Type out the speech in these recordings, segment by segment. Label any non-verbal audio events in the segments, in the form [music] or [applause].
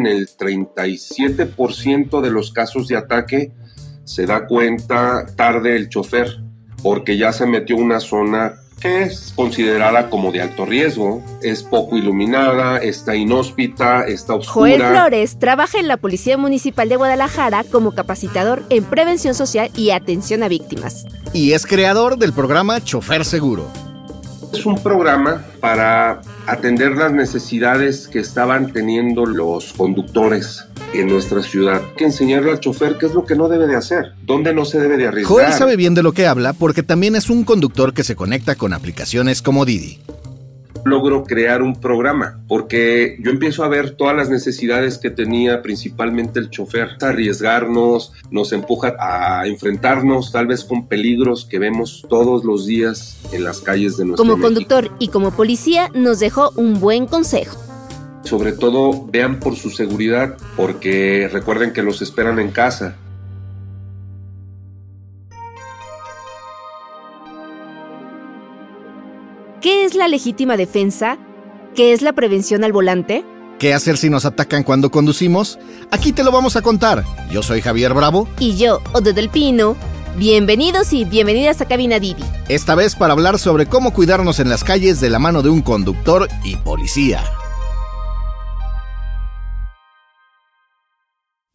En el 37% de los casos de ataque se da cuenta tarde el chofer porque ya se metió en una zona que es considerada como de alto riesgo, es poco iluminada, está inhóspita, está oscura. Joel Flores trabaja en la Policía Municipal de Guadalajara como capacitador en prevención social y atención a víctimas. Y es creador del programa Chofer Seguro. Es un programa para atender las necesidades que estaban teniendo los conductores en nuestra ciudad. que enseñarle al chofer qué es lo que no debe de hacer, dónde no se debe de arriesgar. Joel sabe bien de lo que habla porque también es un conductor que se conecta con aplicaciones como Didi logro crear un programa, porque yo empiezo a ver todas las necesidades que tenía principalmente el chofer, arriesgarnos, nos empuja a enfrentarnos tal vez con peligros que vemos todos los días en las calles de nuestro Como conductor y como policía nos dejó un buen consejo. Sobre todo vean por su seguridad, porque recuerden que los esperan en casa, la legítima defensa? ¿Qué es la prevención al volante? ¿Qué hacer si nos atacan cuando conducimos? Aquí te lo vamos a contar. Yo soy Javier Bravo. Y yo, Ode del Pino. Bienvenidos y bienvenidas a Cabina Didi. Esta vez para hablar sobre cómo cuidarnos en las calles de la mano de un conductor y policía.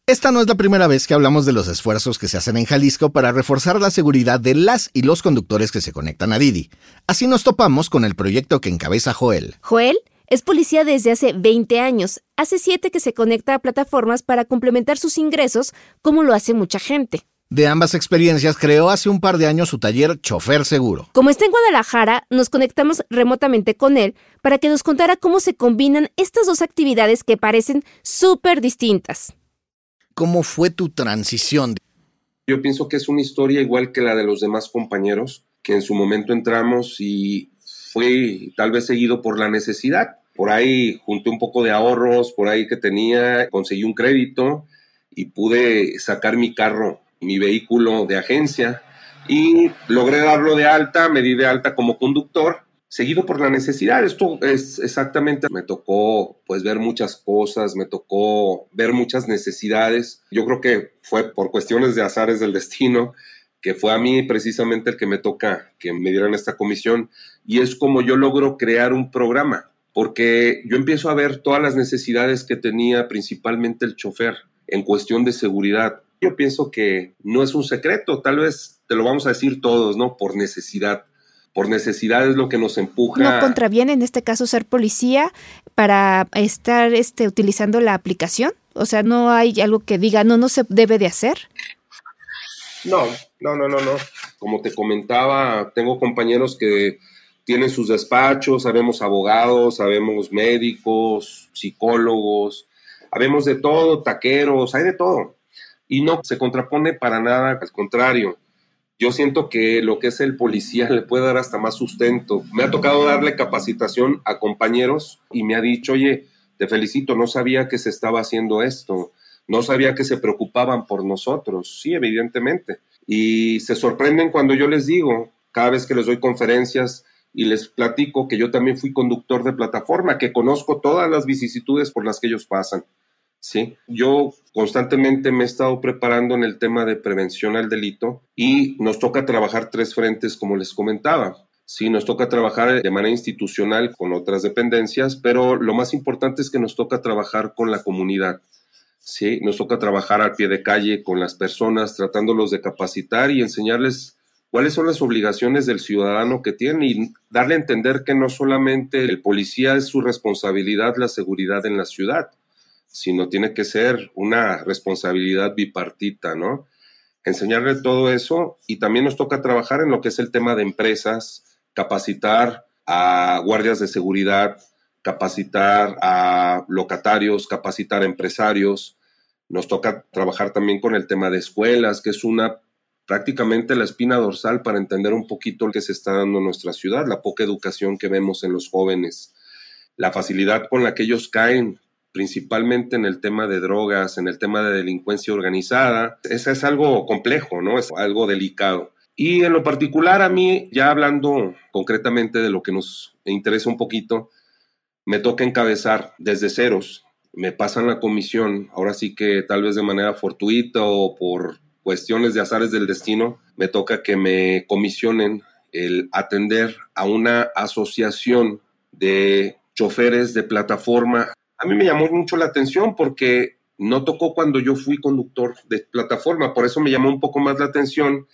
Esta no es la primera vez que hablamos de los esfuerzos que se hacen en Jalisco para reforzar la seguridad de las y los conductores que se conectan a Didi. Así nos topamos con el proyecto que encabeza Joel. Joel es policía desde hace 20 años. Hace 7 que se conecta a plataformas para complementar sus ingresos, como lo hace mucha gente. De ambas experiencias creó hace un par de años su taller Chofer Seguro. Como está en Guadalajara, nos conectamos remotamente con él para que nos contara cómo se combinan estas dos actividades que parecen súper distintas. ¿Cómo fue tu transición? Yo pienso que es una historia igual que la de los demás compañeros, que en su momento entramos y fue tal vez seguido por la necesidad. Por ahí junté un poco de ahorros, por ahí que tenía, conseguí un crédito y pude sacar mi carro, mi vehículo de agencia y logré darlo de alta, me di de alta como conductor seguido por la necesidad. Esto es exactamente, me tocó pues ver muchas cosas, me tocó ver muchas necesidades. Yo creo que fue por cuestiones de azares del destino que fue a mí precisamente el que me toca que me dieran esta comisión y es como yo logro crear un programa porque yo empiezo a ver todas las necesidades que tenía principalmente el chofer en cuestión de seguridad. Yo pienso que no es un secreto, tal vez te lo vamos a decir todos, ¿no? Por necesidad por necesidad es lo que nos empuja. No contraviene en este caso ser policía para estar este, utilizando la aplicación. O sea, no hay algo que diga, no, no se debe de hacer. No, no, no, no, no. Como te comentaba, tengo compañeros que tienen sus despachos, sabemos abogados, sabemos médicos, psicólogos, sabemos de todo, taqueros, hay de todo. Y no se contrapone para nada, al contrario yo siento que lo que es el policía le puede dar hasta más sustento. Me ha tocado darle capacitación a compañeros y me ha dicho, oye, te felicito, no sabía que se estaba haciendo esto, no sabía que se preocupaban por nosotros. Sí, evidentemente. Y se sorprenden cuando yo les digo, cada vez que les doy conferencias y les platico que yo también fui conductor de plataforma, que conozco todas las vicisitudes por las que ellos pasan. ¿Sí? Yo constantemente me he estado preparando en el tema de prevención al delito y nos toca trabajar tres frentes, como les comentaba. Sí, nos toca trabajar de manera institucional con otras dependencias, pero lo más importante es que nos toca trabajar con la comunidad. Sí, nos toca trabajar al pie de calle con las personas, tratándolos de capacitar y enseñarles cuáles son las obligaciones del ciudadano que tiene y darle a entender que no solamente el policía es su responsabilidad la seguridad en la ciudad, sino tiene que ser una responsabilidad bipartita, ¿no? Enseñarle todo eso y también nos toca trabajar en lo que es el tema de empresas, capacitar a guardias de seguridad, capacitar a locatarios, capacitar a empresarios. Nos toca trabajar también con el tema de escuelas, que es una prácticamente la espina dorsal para entender un poquito lo que se está dando en nuestra ciudad, la poca educación que vemos en los jóvenes, la facilidad con la que ellos caen principalmente en el tema de drogas, en el tema de delincuencia organizada. Eso es algo complejo, ¿no? Es algo delicado. Y en lo particular a mí, ya hablando concretamente de lo que nos interesa un poquito, me toca encabezar desde ceros me pasan la comisión, ahora sí que tal vez de manera fortuita o por cuestiones de azares del destino, me toca que me comisionen el atender a una asociación de choferes de plataforma. A mí me llamó mucho la atención porque no tocó cuando yo fui conductor de plataforma, por eso me llamó un poco más la atención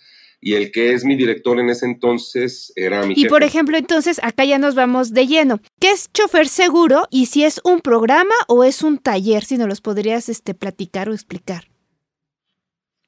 y el que es mi director en ese entonces era mi Y por ejemplo, entonces acá ya nos vamos de lleno. ¿Qué es chofer seguro y si es un programa o es un taller? Si nos los podrías este, platicar o explicar.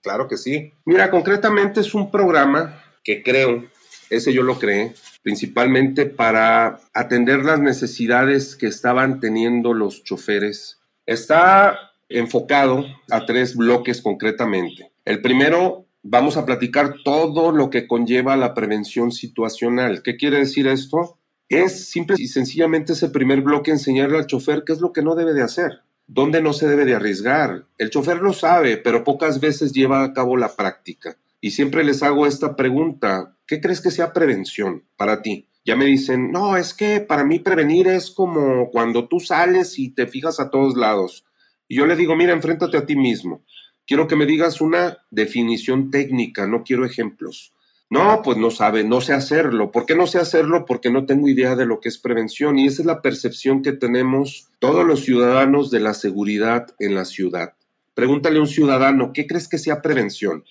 Claro que sí. Mira, concretamente es un programa que creo, ese yo lo creé, principalmente para atender las necesidades que estaban teniendo los choferes. Está enfocado a tres bloques concretamente. El primero, vamos a platicar todo lo que conlleva la prevención situacional. ¿Qué quiere decir esto? Es simple y sencillamente ese primer bloque enseñarle al chofer qué es lo que no debe de hacer, dónde no se debe de arriesgar. El chofer lo sabe, pero pocas veces lleva a cabo la práctica. Y siempre les hago esta pregunta, ¿qué crees que sea prevención para ti? Ya me dicen, no, es que para mí prevenir es como cuando tú sales y te fijas a todos lados. Y yo le digo, mira, enfréntate a ti mismo. Quiero que me digas una definición técnica, no quiero ejemplos. No, pues no sabe, no sé hacerlo. ¿Por qué no sé hacerlo? Porque no tengo idea de lo que es prevención y esa es la percepción que tenemos todos los ciudadanos de la seguridad en la ciudad. Pregúntale a un ciudadano, ¿qué crees que sea prevención?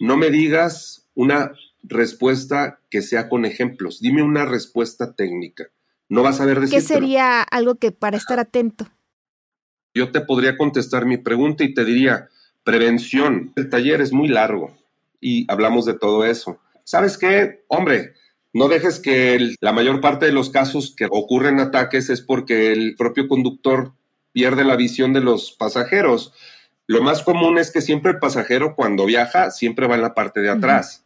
No me digas una respuesta que sea con ejemplos, dime una respuesta técnica. No vas a ver decir. ¿Qué sería algo que para estar atento? yo te podría contestar mi pregunta y te diría, prevención, el taller es muy largo y hablamos de todo eso. ¿Sabes qué? Hombre, no dejes que la mayor parte de los casos que ocurren ataques es porque el propio conductor pierde la visión de los pasajeros. Lo más común es que siempre el pasajero cuando viaja siempre va en la parte de atrás.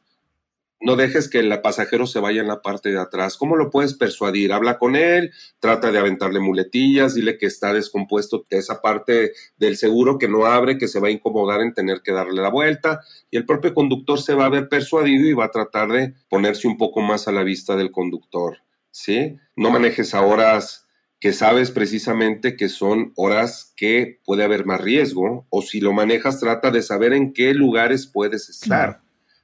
No dejes que el pasajero se vaya en la parte de atrás. ¿Cómo lo puedes persuadir? Habla con él, trata de aventarle muletillas, dile que está descompuesto esa parte del seguro que no abre, que se va a incomodar en tener que darle la vuelta y el propio conductor se va a ver persuadido y va a tratar de ponerse un poco más a la vista del conductor. ¿Sí? No manejes a horas que sabes precisamente que son horas que puede haber más riesgo o si lo manejas trata de saber en qué lugares puedes estar.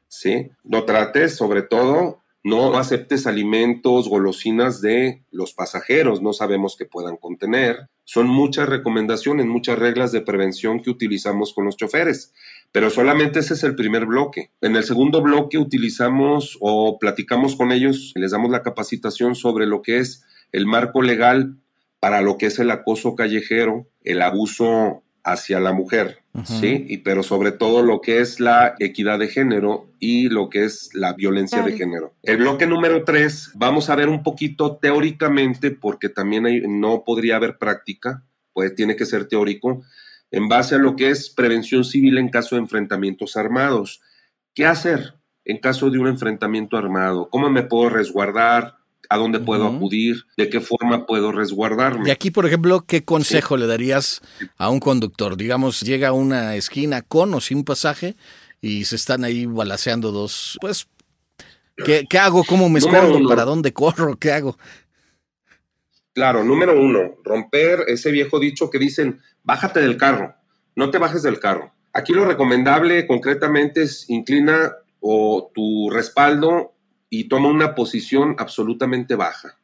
¿sí? No trates, sobre todo, no aceptes alimentos, golosinas de los pasajeros, no sabemos qué puedan contener. Son muchas recomendaciones, muchas reglas de prevención que utilizamos con los choferes, pero solamente ese es el primer bloque. En el segundo bloque utilizamos o platicamos con ellos, les damos la capacitación sobre lo que es el marco legal para lo que es el acoso callejero, el abuso hacia la mujer, ¿sí? Y, pero sobre todo lo que es la equidad de género y lo que es la violencia de género. El bloque número tres, vamos a ver un poquito teóricamente, porque también no podría haber práctica, pues tiene que ser teórico, en base a lo que es prevención civil en caso de enfrentamientos armados. ¿Qué hacer en caso de un enfrentamiento armado? ¿Cómo me puedo resguardar? A dónde puedo acudir, de qué forma puedo resguardarme. Y aquí, por ejemplo, ¿qué consejo le darías a un conductor? Digamos, llega a una esquina con o sin pasaje y se están ahí balaseando dos, pues, ¿qué, hago? ¿Cómo me escondo? ¿Para dónde corro? ¿Qué hago? Claro, número uno, romper ese viejo dicho que dicen, bájate del carro, no te bajes del carro. Aquí lo recomendable concretamente es inclina o tu respaldo y toma una posición absolutamente baja,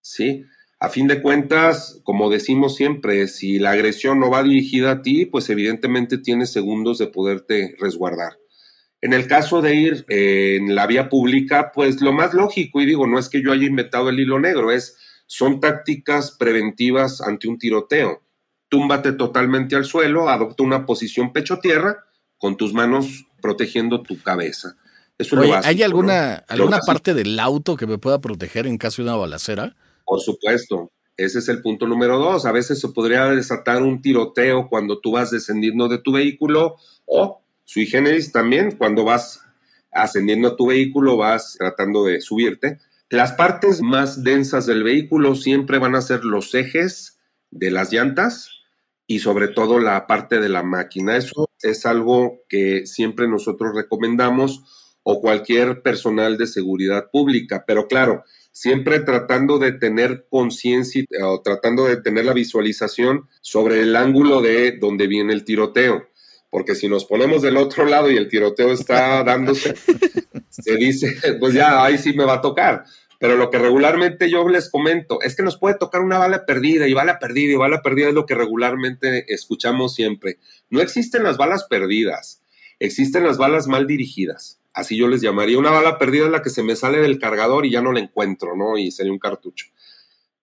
¿sí? A fin de cuentas, como decimos siempre, si la agresión no va dirigida a ti, pues evidentemente tienes segundos de poderte resguardar. En el caso de ir en la vía pública, pues lo más lógico, y digo, no es que yo haya inventado el hilo negro, es, son tácticas preventivas ante un tiroteo. Túmbate totalmente al suelo, adopta una posición pecho-tierra, con tus manos protegiendo tu cabeza. ¿Hay alguna, alguna parte del auto que me pueda proteger en caso de una balacera? Por supuesto. Ese es el punto número dos. A veces se podría desatar un tiroteo cuando tú vas descendiendo de tu vehículo o, sui generis, también cuando vas ascendiendo a tu vehículo, vas tratando de subirte. Las partes más densas del vehículo siempre van a ser los ejes de las llantas y sobre todo la parte de la máquina. Eso es algo que siempre nosotros recomendamos o cualquier personal de seguridad pública. Pero claro, siempre tratando de tener conciencia o tratando de tener la visualización sobre el ángulo de donde viene el tiroteo. Porque si nos ponemos del otro lado y el tiroteo está [laughs] dándose, se dice, pues ya ahí sí me va a tocar. Pero lo que regularmente yo les comento es que nos puede tocar una bala perdida y bala perdida y bala perdida es lo que regularmente escuchamos siempre. No existen las balas perdidas, existen las balas mal dirigidas así yo les llamaría. Una bala perdida es la que se me sale del cargador y ya no la encuentro, ¿no? Y sería un cartucho.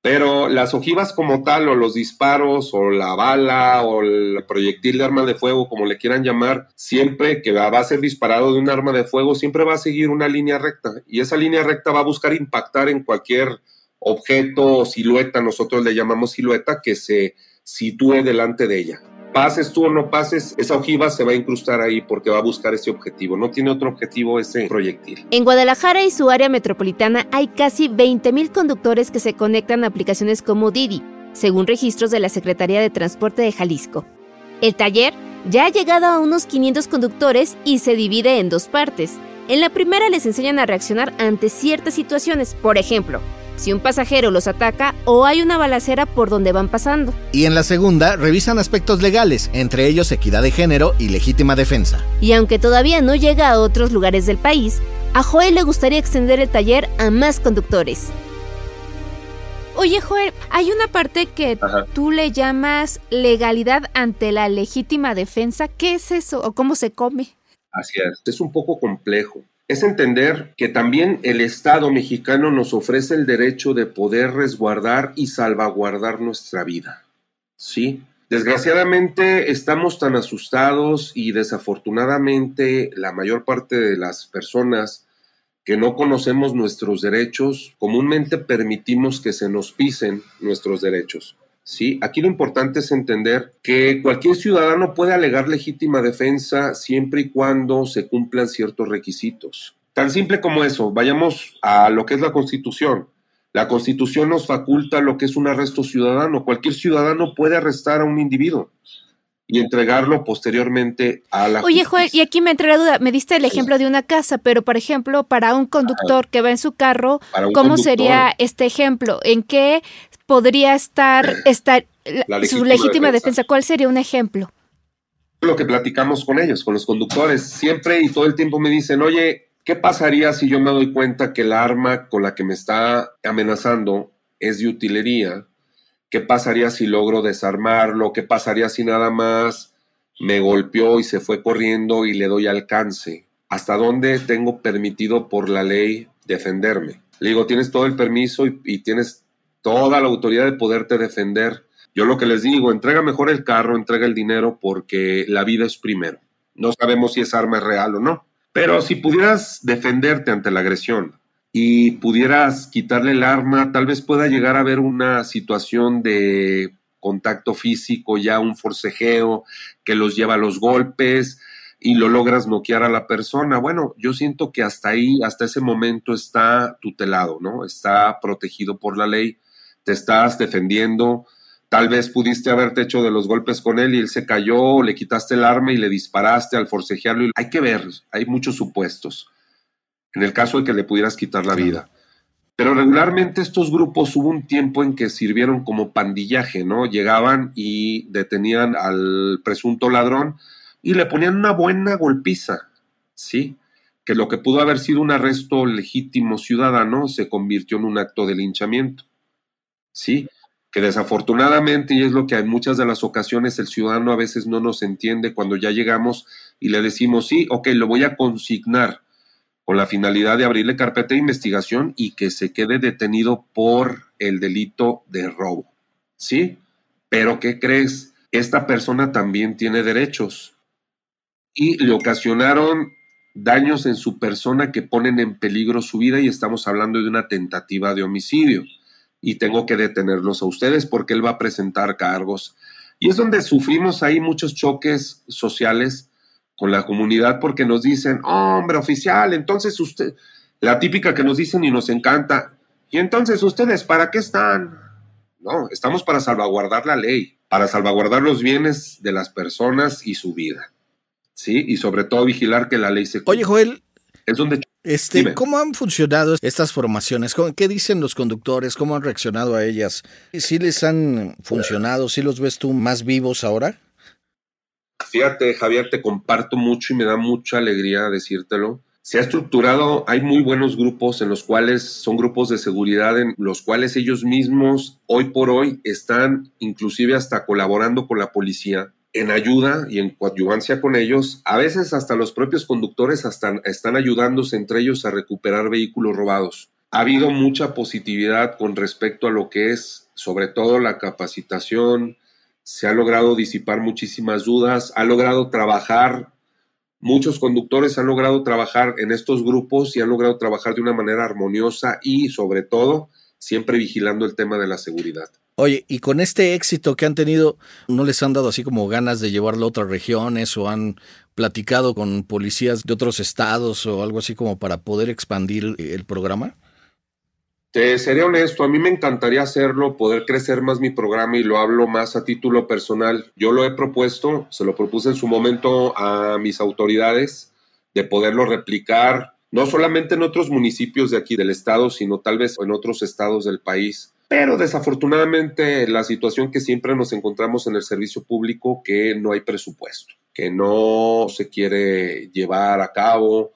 Pero las ojivas como tal, o los disparos, o la bala, o el proyectil de arma de fuego, como le quieran llamar, siempre que va a ser disparado de un arma de fuego, siempre va a seguir una línea recta. Y esa línea recta va a buscar impactar en cualquier objeto o silueta, nosotros le llamamos silueta, que se sitúe delante de ella pases tú o no pases, esa ojiva se va a incrustar ahí porque va a buscar ese objetivo. No tiene otro objetivo ese proyectil. En Guadalajara y su área metropolitana hay casi 20.000 conductores que se conectan a aplicaciones como Didi, según registros de la Secretaría de Transporte de Jalisco. El taller ya ha llegado a unos 500 conductores y se divide en dos partes. En la primera les enseñan a reaccionar ante ciertas situaciones, por ejemplo, si un pasajero los ataca o hay una balacera por donde van pasando. Y en la segunda, revisan aspectos legales, entre ellos equidad de género y legítima defensa. Y aunque todavía no llega a otros lugares del país, a Joel le gustaría extender el taller a más conductores. Oye, Joel, hay una parte que tú le llamas legalidad ante la legítima defensa. ¿Qué es eso o cómo se come? Así es, es un poco complejo es entender que también el Estado mexicano nos ofrece el derecho de poder resguardar y salvaguardar nuestra vida. ¿Sí? Desgraciadamente estamos tan asustados y desafortunadamente la mayor parte de las personas que no conocemos nuestros derechos comúnmente permitimos que se nos pisen nuestros derechos. ¿Sí? Aquí lo importante es entender que cualquier ciudadano puede alegar legítima defensa siempre y cuando se cumplan ciertos requisitos. Tan simple como eso, vayamos a lo que es la Constitución. La Constitución nos faculta lo que es un arresto ciudadano. Cualquier ciudadano puede arrestar a un individuo y entregarlo posteriormente a la Oye, Joel, y aquí me entra la duda, me diste el ejemplo de una casa, pero por ejemplo, para un conductor que va en su carro, ¿cómo sería este ejemplo? ¿En qué podría estar, [clears throat] estar su legítima defensa. ¿Cuál sería un ejemplo? Lo que platicamos con ellos, con los conductores, siempre y todo el tiempo me dicen, oye, ¿qué pasaría si yo me doy cuenta que el arma con la que me está amenazando es de utilería? ¿Qué pasaría si logro desarmarlo? ¿Qué pasaría si nada más me golpeó y se fue corriendo y le doy alcance? ¿Hasta dónde tengo permitido por la ley defenderme? Le digo, tienes todo el permiso y, y tienes toda la autoridad de poderte defender. Yo lo que les digo, entrega mejor el carro, entrega el dinero porque la vida es primero. No sabemos si esa arma es real o no. Pero si pudieras defenderte ante la agresión y pudieras quitarle el arma, tal vez pueda llegar a haber una situación de contacto físico, ya un forcejeo que los lleva a los golpes y lo logras noquear a la persona. Bueno, yo siento que hasta ahí, hasta ese momento está tutelado, ¿no? Está protegido por la ley te estás defendiendo, tal vez pudiste haberte hecho de los golpes con él y él se cayó, le quitaste el arma y le disparaste al forcejearlo. Hay que ver, hay muchos supuestos. En el caso de que le pudieras quitar la vida. Pero regularmente estos grupos hubo un tiempo en que sirvieron como pandillaje, ¿no? Llegaban y detenían al presunto ladrón y le ponían una buena golpiza, ¿sí? Que lo que pudo haber sido un arresto legítimo ciudadano se convirtió en un acto de linchamiento. ¿Sí? Que desafortunadamente, y es lo que en muchas de las ocasiones el ciudadano a veces no nos entiende cuando ya llegamos y le decimos, sí, ok, lo voy a consignar con la finalidad de abrirle carpeta de investigación y que se quede detenido por el delito de robo, ¿sí? Pero ¿qué crees? Esta persona también tiene derechos y le ocasionaron daños en su persona que ponen en peligro su vida y estamos hablando de una tentativa de homicidio y tengo que detenerlos a ustedes porque él va a presentar cargos. Y es donde sufrimos ahí muchos choques sociales con la comunidad porque nos dicen, hombre, oficial, entonces usted, la típica que nos dicen y nos encanta, y entonces ustedes, ¿para qué están? No, estamos para salvaguardar la ley, para salvaguardar los bienes de las personas y su vida. ¿Sí? Y sobre todo vigilar que la ley se Oye, Joel. Es donde Este, ¿Cómo han funcionado estas formaciones? ¿Qué dicen los conductores? ¿Cómo han reaccionado a ellas? ¿Sí les han funcionado? ¿Sí los ves tú más vivos ahora? Fíjate, Javier, te comparto mucho y me da mucha alegría decírtelo. Se ha estructurado, hay muy buenos grupos en los cuales son grupos de seguridad en los cuales ellos mismos hoy por hoy están inclusive hasta colaborando con la policía en ayuda y en coadyuvancia con ellos, a veces hasta los propios conductores hasta están ayudándose entre ellos a recuperar vehículos robados. Ha habido mucha positividad con respecto a lo que es sobre todo la capacitación, se ha logrado disipar muchísimas dudas, ha logrado trabajar, muchos conductores han logrado trabajar en estos grupos y han logrado trabajar de una manera armoniosa y sobre todo siempre vigilando el tema de la seguridad. Oye, y con este éxito que han tenido, ¿no les han dado así como ganas de llevarlo a otras regiones o han platicado con policías de otros estados o algo así como para poder expandir el programa? Te seré honesto, a mí me encantaría hacerlo, poder crecer más mi programa y lo hablo más a título personal. Yo lo he propuesto, se lo propuse en su momento a mis autoridades de poderlo replicar, no solamente en otros municipios de aquí del estado, sino tal vez en otros estados del país pero desafortunadamente la situación que siempre nos encontramos en el servicio público, que no hay presupuesto, que no se quiere llevar a cabo,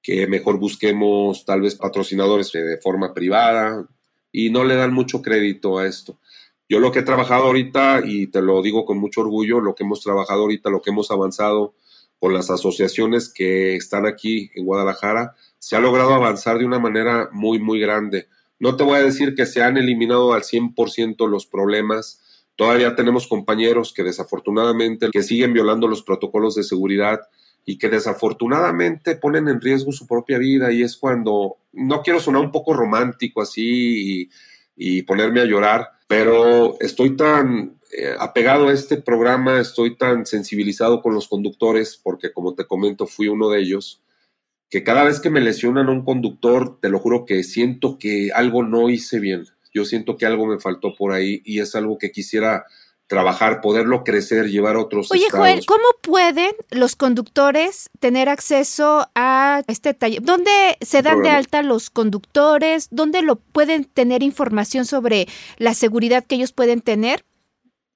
que mejor busquemos tal vez patrocinadores de forma privada y no le dan mucho crédito a esto. Yo lo que he trabajado ahorita, y te lo digo con mucho orgullo, lo que hemos trabajado ahorita, lo que hemos avanzado con las asociaciones que están aquí en Guadalajara, se ha logrado avanzar de una manera muy, muy grande. No te voy a decir que se han eliminado al 100% los problemas. Todavía tenemos compañeros que desafortunadamente que siguen violando los protocolos de seguridad y que desafortunadamente ponen en riesgo su propia vida y es cuando no quiero sonar un poco romántico así y, ponerme a llorar, pero estoy tan eh, apegado a este programa, estoy tan sensibilizado con los conductores porque como te comento fui uno de ellos que cada vez que me lesionan a un conductor, te lo juro que siento que algo no hice bien. Yo siento que algo me faltó por ahí y es algo que quisiera trabajar, poderlo crecer, llevar a otros. Oye, Joel, ¿cómo pueden los conductores tener acceso a este taller? ¿Dónde se dan de alta los conductores? ¿Dónde lo pueden tener información sobre la seguridad que ellos pueden tener?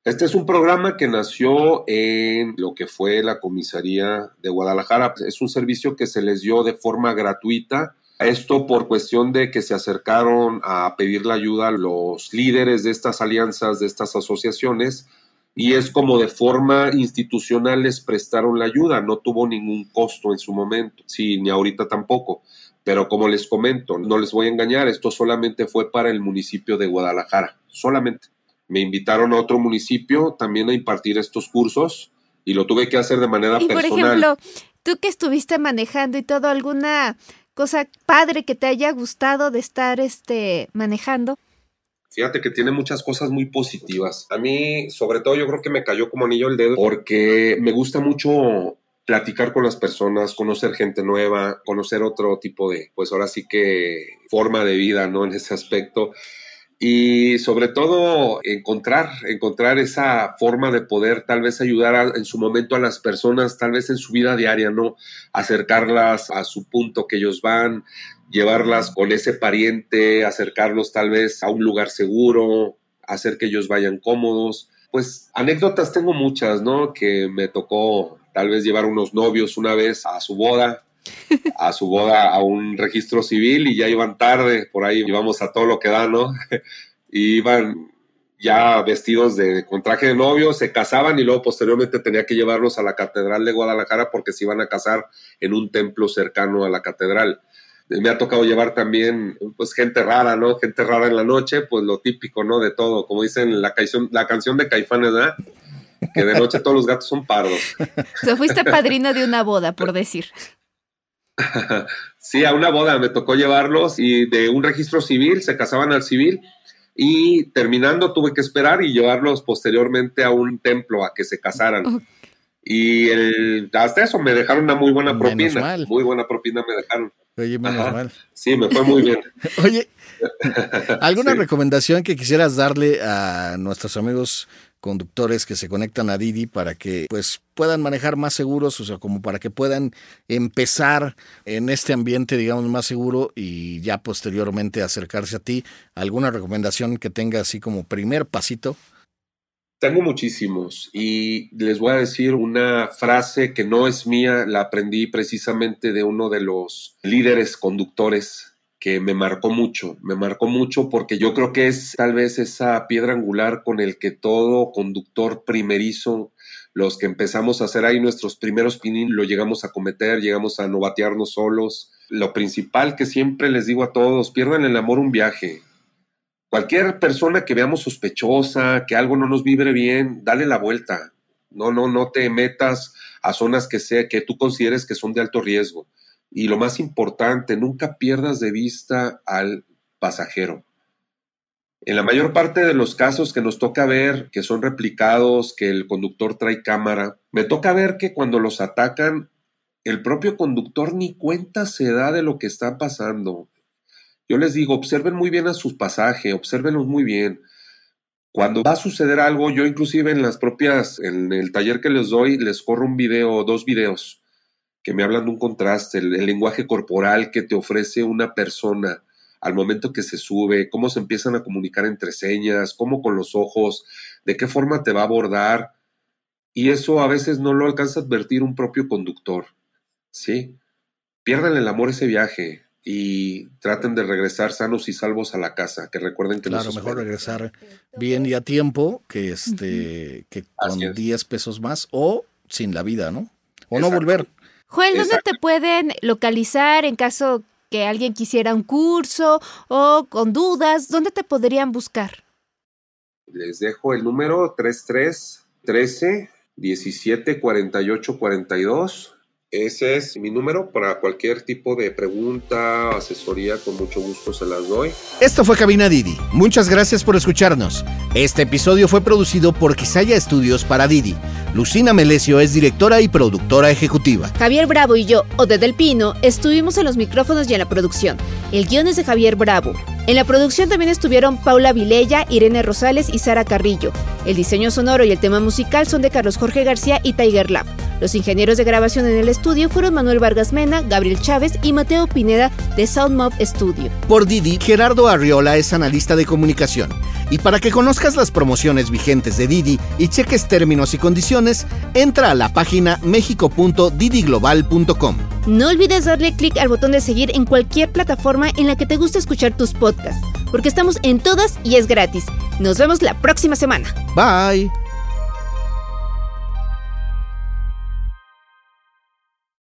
Este es un programa que nació en lo que fue la comisaría de Guadalajara. Es un servicio que se les dio de forma gratuita. Esto por cuestión de que se acercaron a pedir la ayuda a los líderes de estas alianzas, de estas asociaciones, y es como de forma institucional les prestaron la ayuda. No tuvo ningún costo en su momento, sí, ni ahorita tampoco. Pero como les comento, no les voy a engañar, esto solamente fue para el municipio de Guadalajara, solamente me invitaron a otro municipio también a impartir estos cursos y lo tuve que hacer de manera personal. Por ejemplo, tú que estuviste manejando y todo, ¿alguna cosa padre que te haya gustado de estar este, manejando? Fíjate que tiene muchas cosas muy positivas. A mí, sobre todo, yo creo que me cayó como anillo el dedo porque me gusta mucho platicar con las personas, conocer gente nueva, conocer otro tipo de, pues ahora sí que forma de vida, ¿no? En ese aspecto y sobre todo encontrar, encontrar esa forma de poder tal vez ayudar en su momento a las personas, tal vez en su vida diaria, ¿no? Acercarlas a su punto que ellos van, llevarlas con ese pariente, acercarlos tal vez a un lugar seguro, hacer que ellos vayan cómodos. Pues anécdotas tengo muchas, ¿no? Que me tocó tal vez llevar unos novios una vez a su boda, a su boda a un registro civil y ya iban tarde, por ahí íbamos a todo lo que da, ¿no? [laughs] y iban ya vestidos de con traje de novio, se casaban y luego posteriormente tenía que llevarlos a la catedral de Guadalajara porque se iban a casar en un templo cercano a la catedral. Me ha tocado llevar también, pues, gente rara, ¿no? Gente rara en la noche, pues lo típico, ¿no? De todo, como dicen la canción, la canción de Caifanes, ¿verdad? Que de noche todos los gatos son pardos. [laughs] O fuiste padrino de una boda, por decir. [laughs] sí, a una boda me tocó llevarlos y de un registro civil, se casaban al civil y terminando tuve que esperar y llevarlos posteriormente a un templo a que se casaran. Y el, hasta eso me dejaron una muy buena propina. Muy buena propina me dejaron. Oye, menos mal. Sí, me fue muy bien. [laughs] Oye, [laughs] ¿Alguna recomendación que quisieras darle a nuestros amigos conductores que se conectan a Didi para que pues puedan manejar más seguros, o sea, como para que puedan empezar en este ambiente, digamos, más seguro y ya posteriormente acercarse a ti. ¿Alguna recomendación que tenga así como primer pasito? Tengo muchísimos y les voy a decir una frase que no es mía, la aprendí precisamente de uno de los líderes conductores que me marcó mucho, me marcó mucho porque yo creo que es tal vez esa piedra angular con el que todo conductor primerizo, los que empezamos a hacer ahí nuestros primeros pinin, lo llegamos a cometer, llegamos a no batearnos solos. Lo principal que siempre les digo a todos, pierdan el amor un viaje, Cualquier persona que veamos sospechosa, que algo no nos vibre bien, dale la vuelta. No, no, no te metas a zonas que sea que tú consideres que son de alto riesgo. Y lo más importante, nunca pierdas de vista al pasajero. En la mayor parte de los casos que nos toca ver, que son replicados, que el conductor trae cámara, me toca ver que cuando los atacan, el propio conductor ni cuenta se da de lo que está pasando. Yo les digo, observen muy bien a sus pasajes, observenlos muy bien. Cuando va a suceder algo, yo inclusive en las propias, en el taller que les doy, les corro un video, dos videos, que me hablan de un contraste, el, lenguaje corporal que te ofrece una persona al momento que se sube, cómo se empiezan a comunicar entre señas, cómo con los ojos, de qué forma te va a abordar. Y eso a veces no lo alcanza a advertir un propio conductor. ¿Sí? Pierdan el amor ese viaje y traten de regresar sanos y salvos a la casa, que recuerden que claro, mejor regresar bien y a tiempo que este que con 10 pesos más o sin la vida, ¿no? O no volver. Joel, ¿dónde te pueden localizar en caso que alguien quisiera un curso o con dudas? ¿Dónde te podrían buscar? Les dejo el número 33 13 17 48 42 ese es mi número para cualquier tipo de pregunta, asesoría, con mucho gusto se las doy. Esto fue Cabina Didi. Muchas gracias por escucharnos. Este episodio fue producido por Quisaya Estudios para Didi. Lucina Melesio es directora y productora ejecutiva. Javier Bravo y yo, Ode del Pino, estuvimos en los micrófonos y en la producción. El guion es de Javier Bravo. En la producción también estuvieron Paula Vilella, Irene Rosales y Sara Carrillo. El diseño sonoro y el tema musical son de Carlos Jorge García y Tiger Lab. Los ingenieros de grabación en el estudio fueron Manuel Vargas Mena, Gabriel Chávez y Mateo Pineda de Soundmob Studio. Por Didi, Gerardo Arriola es analista de comunicación. Y para que conozcas las promociones vigentes de Didi y cheques términos y condiciones, entra a la página mexico.didiglobal.com. No olvides darle clic al botón de seguir en cualquier plataforma en la que te guste escuchar tus podcasts, porque estamos en todas y es gratis. Nos vemos la próxima semana. Bye.